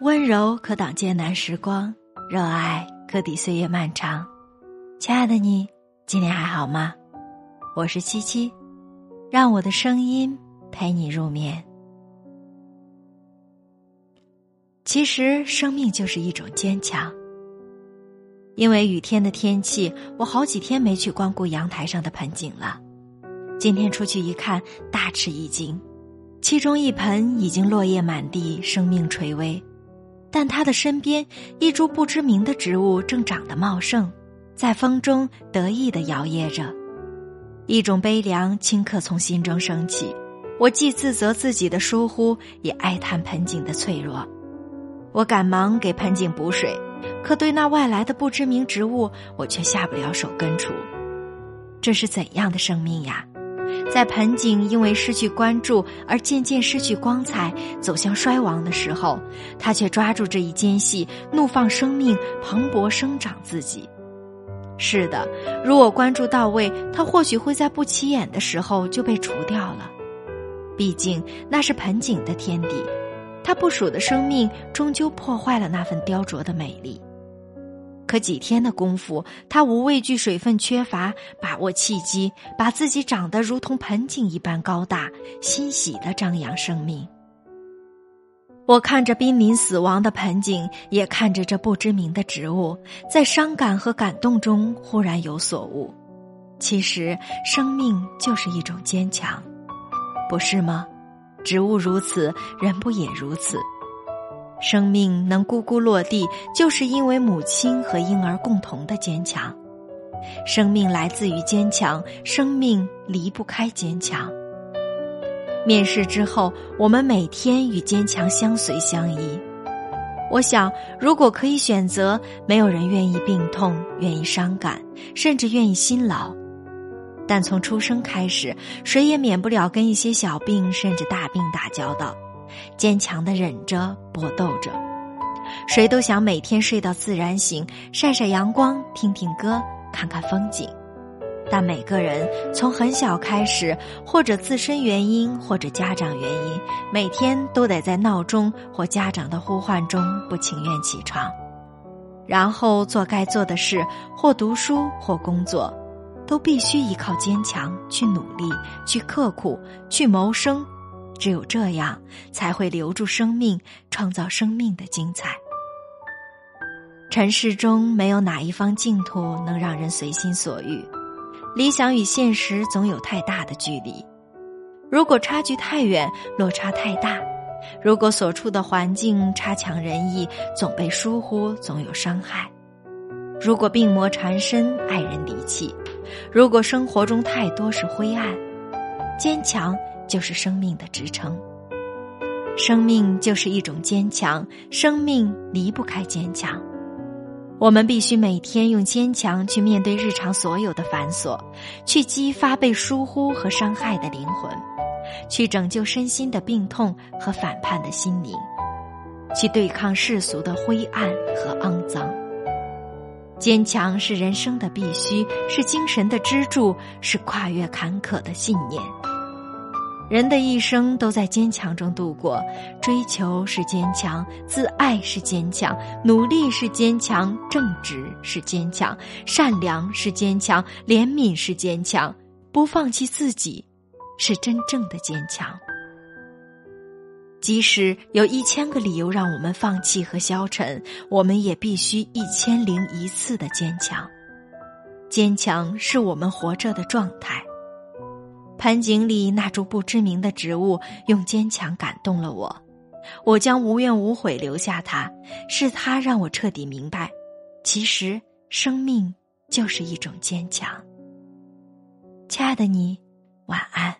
温柔可挡艰难时光，热爱可抵岁月漫长。亲爱的你，今天还好吗？我是七七，让我的声音陪你入眠。其实，生命就是一种坚强。因为雨天的天气，我好几天没去光顾阳台上的盆景了。今天出去一看，大吃一惊，其中一盆已经落叶满地，生命垂危。但他的身边，一株不知名的植物正长得茂盛，在风中得意的摇曳着。一种悲凉顷刻从心中升起，我既自责自己的疏忽，也哀叹盆景的脆弱。我赶忙给盆景补水，可对那外来的不知名植物，我却下不了手根除。这是怎样的生命呀？在盆景因为失去关注而渐渐失去光彩，走向衰亡的时候，他却抓住这一间隙，怒放生命，蓬勃生长自己。是的，如果关注到位，他或许会在不起眼的时候就被除掉了。毕竟那是盆景的天敌，他不属的生命终究破坏了那份雕琢的美丽。可几天的功夫，他无畏惧水分缺乏，把握契机，把自己长得如同盆景一般高大，欣喜的张扬生命。我看着濒临死亡的盆景，也看着这不知名的植物，在伤感和感动中忽然有所悟。其实，生命就是一种坚强，不是吗？植物如此，人不也如此？生命能咕咕落地，就是因为母亲和婴儿共同的坚强。生命来自于坚强，生命离不开坚强。面试之后，我们每天与坚强相随相依。我想，如果可以选择，没有人愿意病痛，愿意伤感，甚至愿意辛劳。但从出生开始，谁也免不了跟一些小病甚至大病打交道。坚强的忍着搏斗着，谁都想每天睡到自然醒，晒晒阳光，听听歌，看看风景。但每个人从很小开始，或者自身原因，或者家长原因，每天都得在闹钟或家长的呼唤中不情愿起床，然后做该做的事，或读书或工作，都必须依靠坚强去努力，去刻苦，去谋生。只有这样，才会留住生命，创造生命的精彩。尘世中没有哪一方净土能让人随心所欲，理想与现实总有太大的距离。如果差距太远，落差太大；如果所处的环境差强人意，总被疏忽，总有伤害；如果病魔缠身，爱人离弃；如果生活中太多是灰暗，坚强。就是生命的支撑，生命就是一种坚强，生命离不开坚强。我们必须每天用坚强去面对日常所有的繁琐，去激发被疏忽和伤害的灵魂，去拯救身心的病痛和反叛的心灵，去对抗世俗的灰暗和肮脏。坚强是人生的必须，是精神的支柱，是跨越坎坷的信念。人的一生都在坚强中度过，追求是坚强，自爱是坚强，努力是坚强，正直是坚强，善良是坚强，怜悯是坚强，不放弃自己，是真正的坚强。即使有一千个理由让我们放弃和消沉，我们也必须一千零一次的坚强。坚强是我们活着的状态。盆景里那株不知名的植物，用坚强感动了我，我将无怨无悔留下它。是它让我彻底明白，其实生命就是一种坚强。亲爱的你，晚安。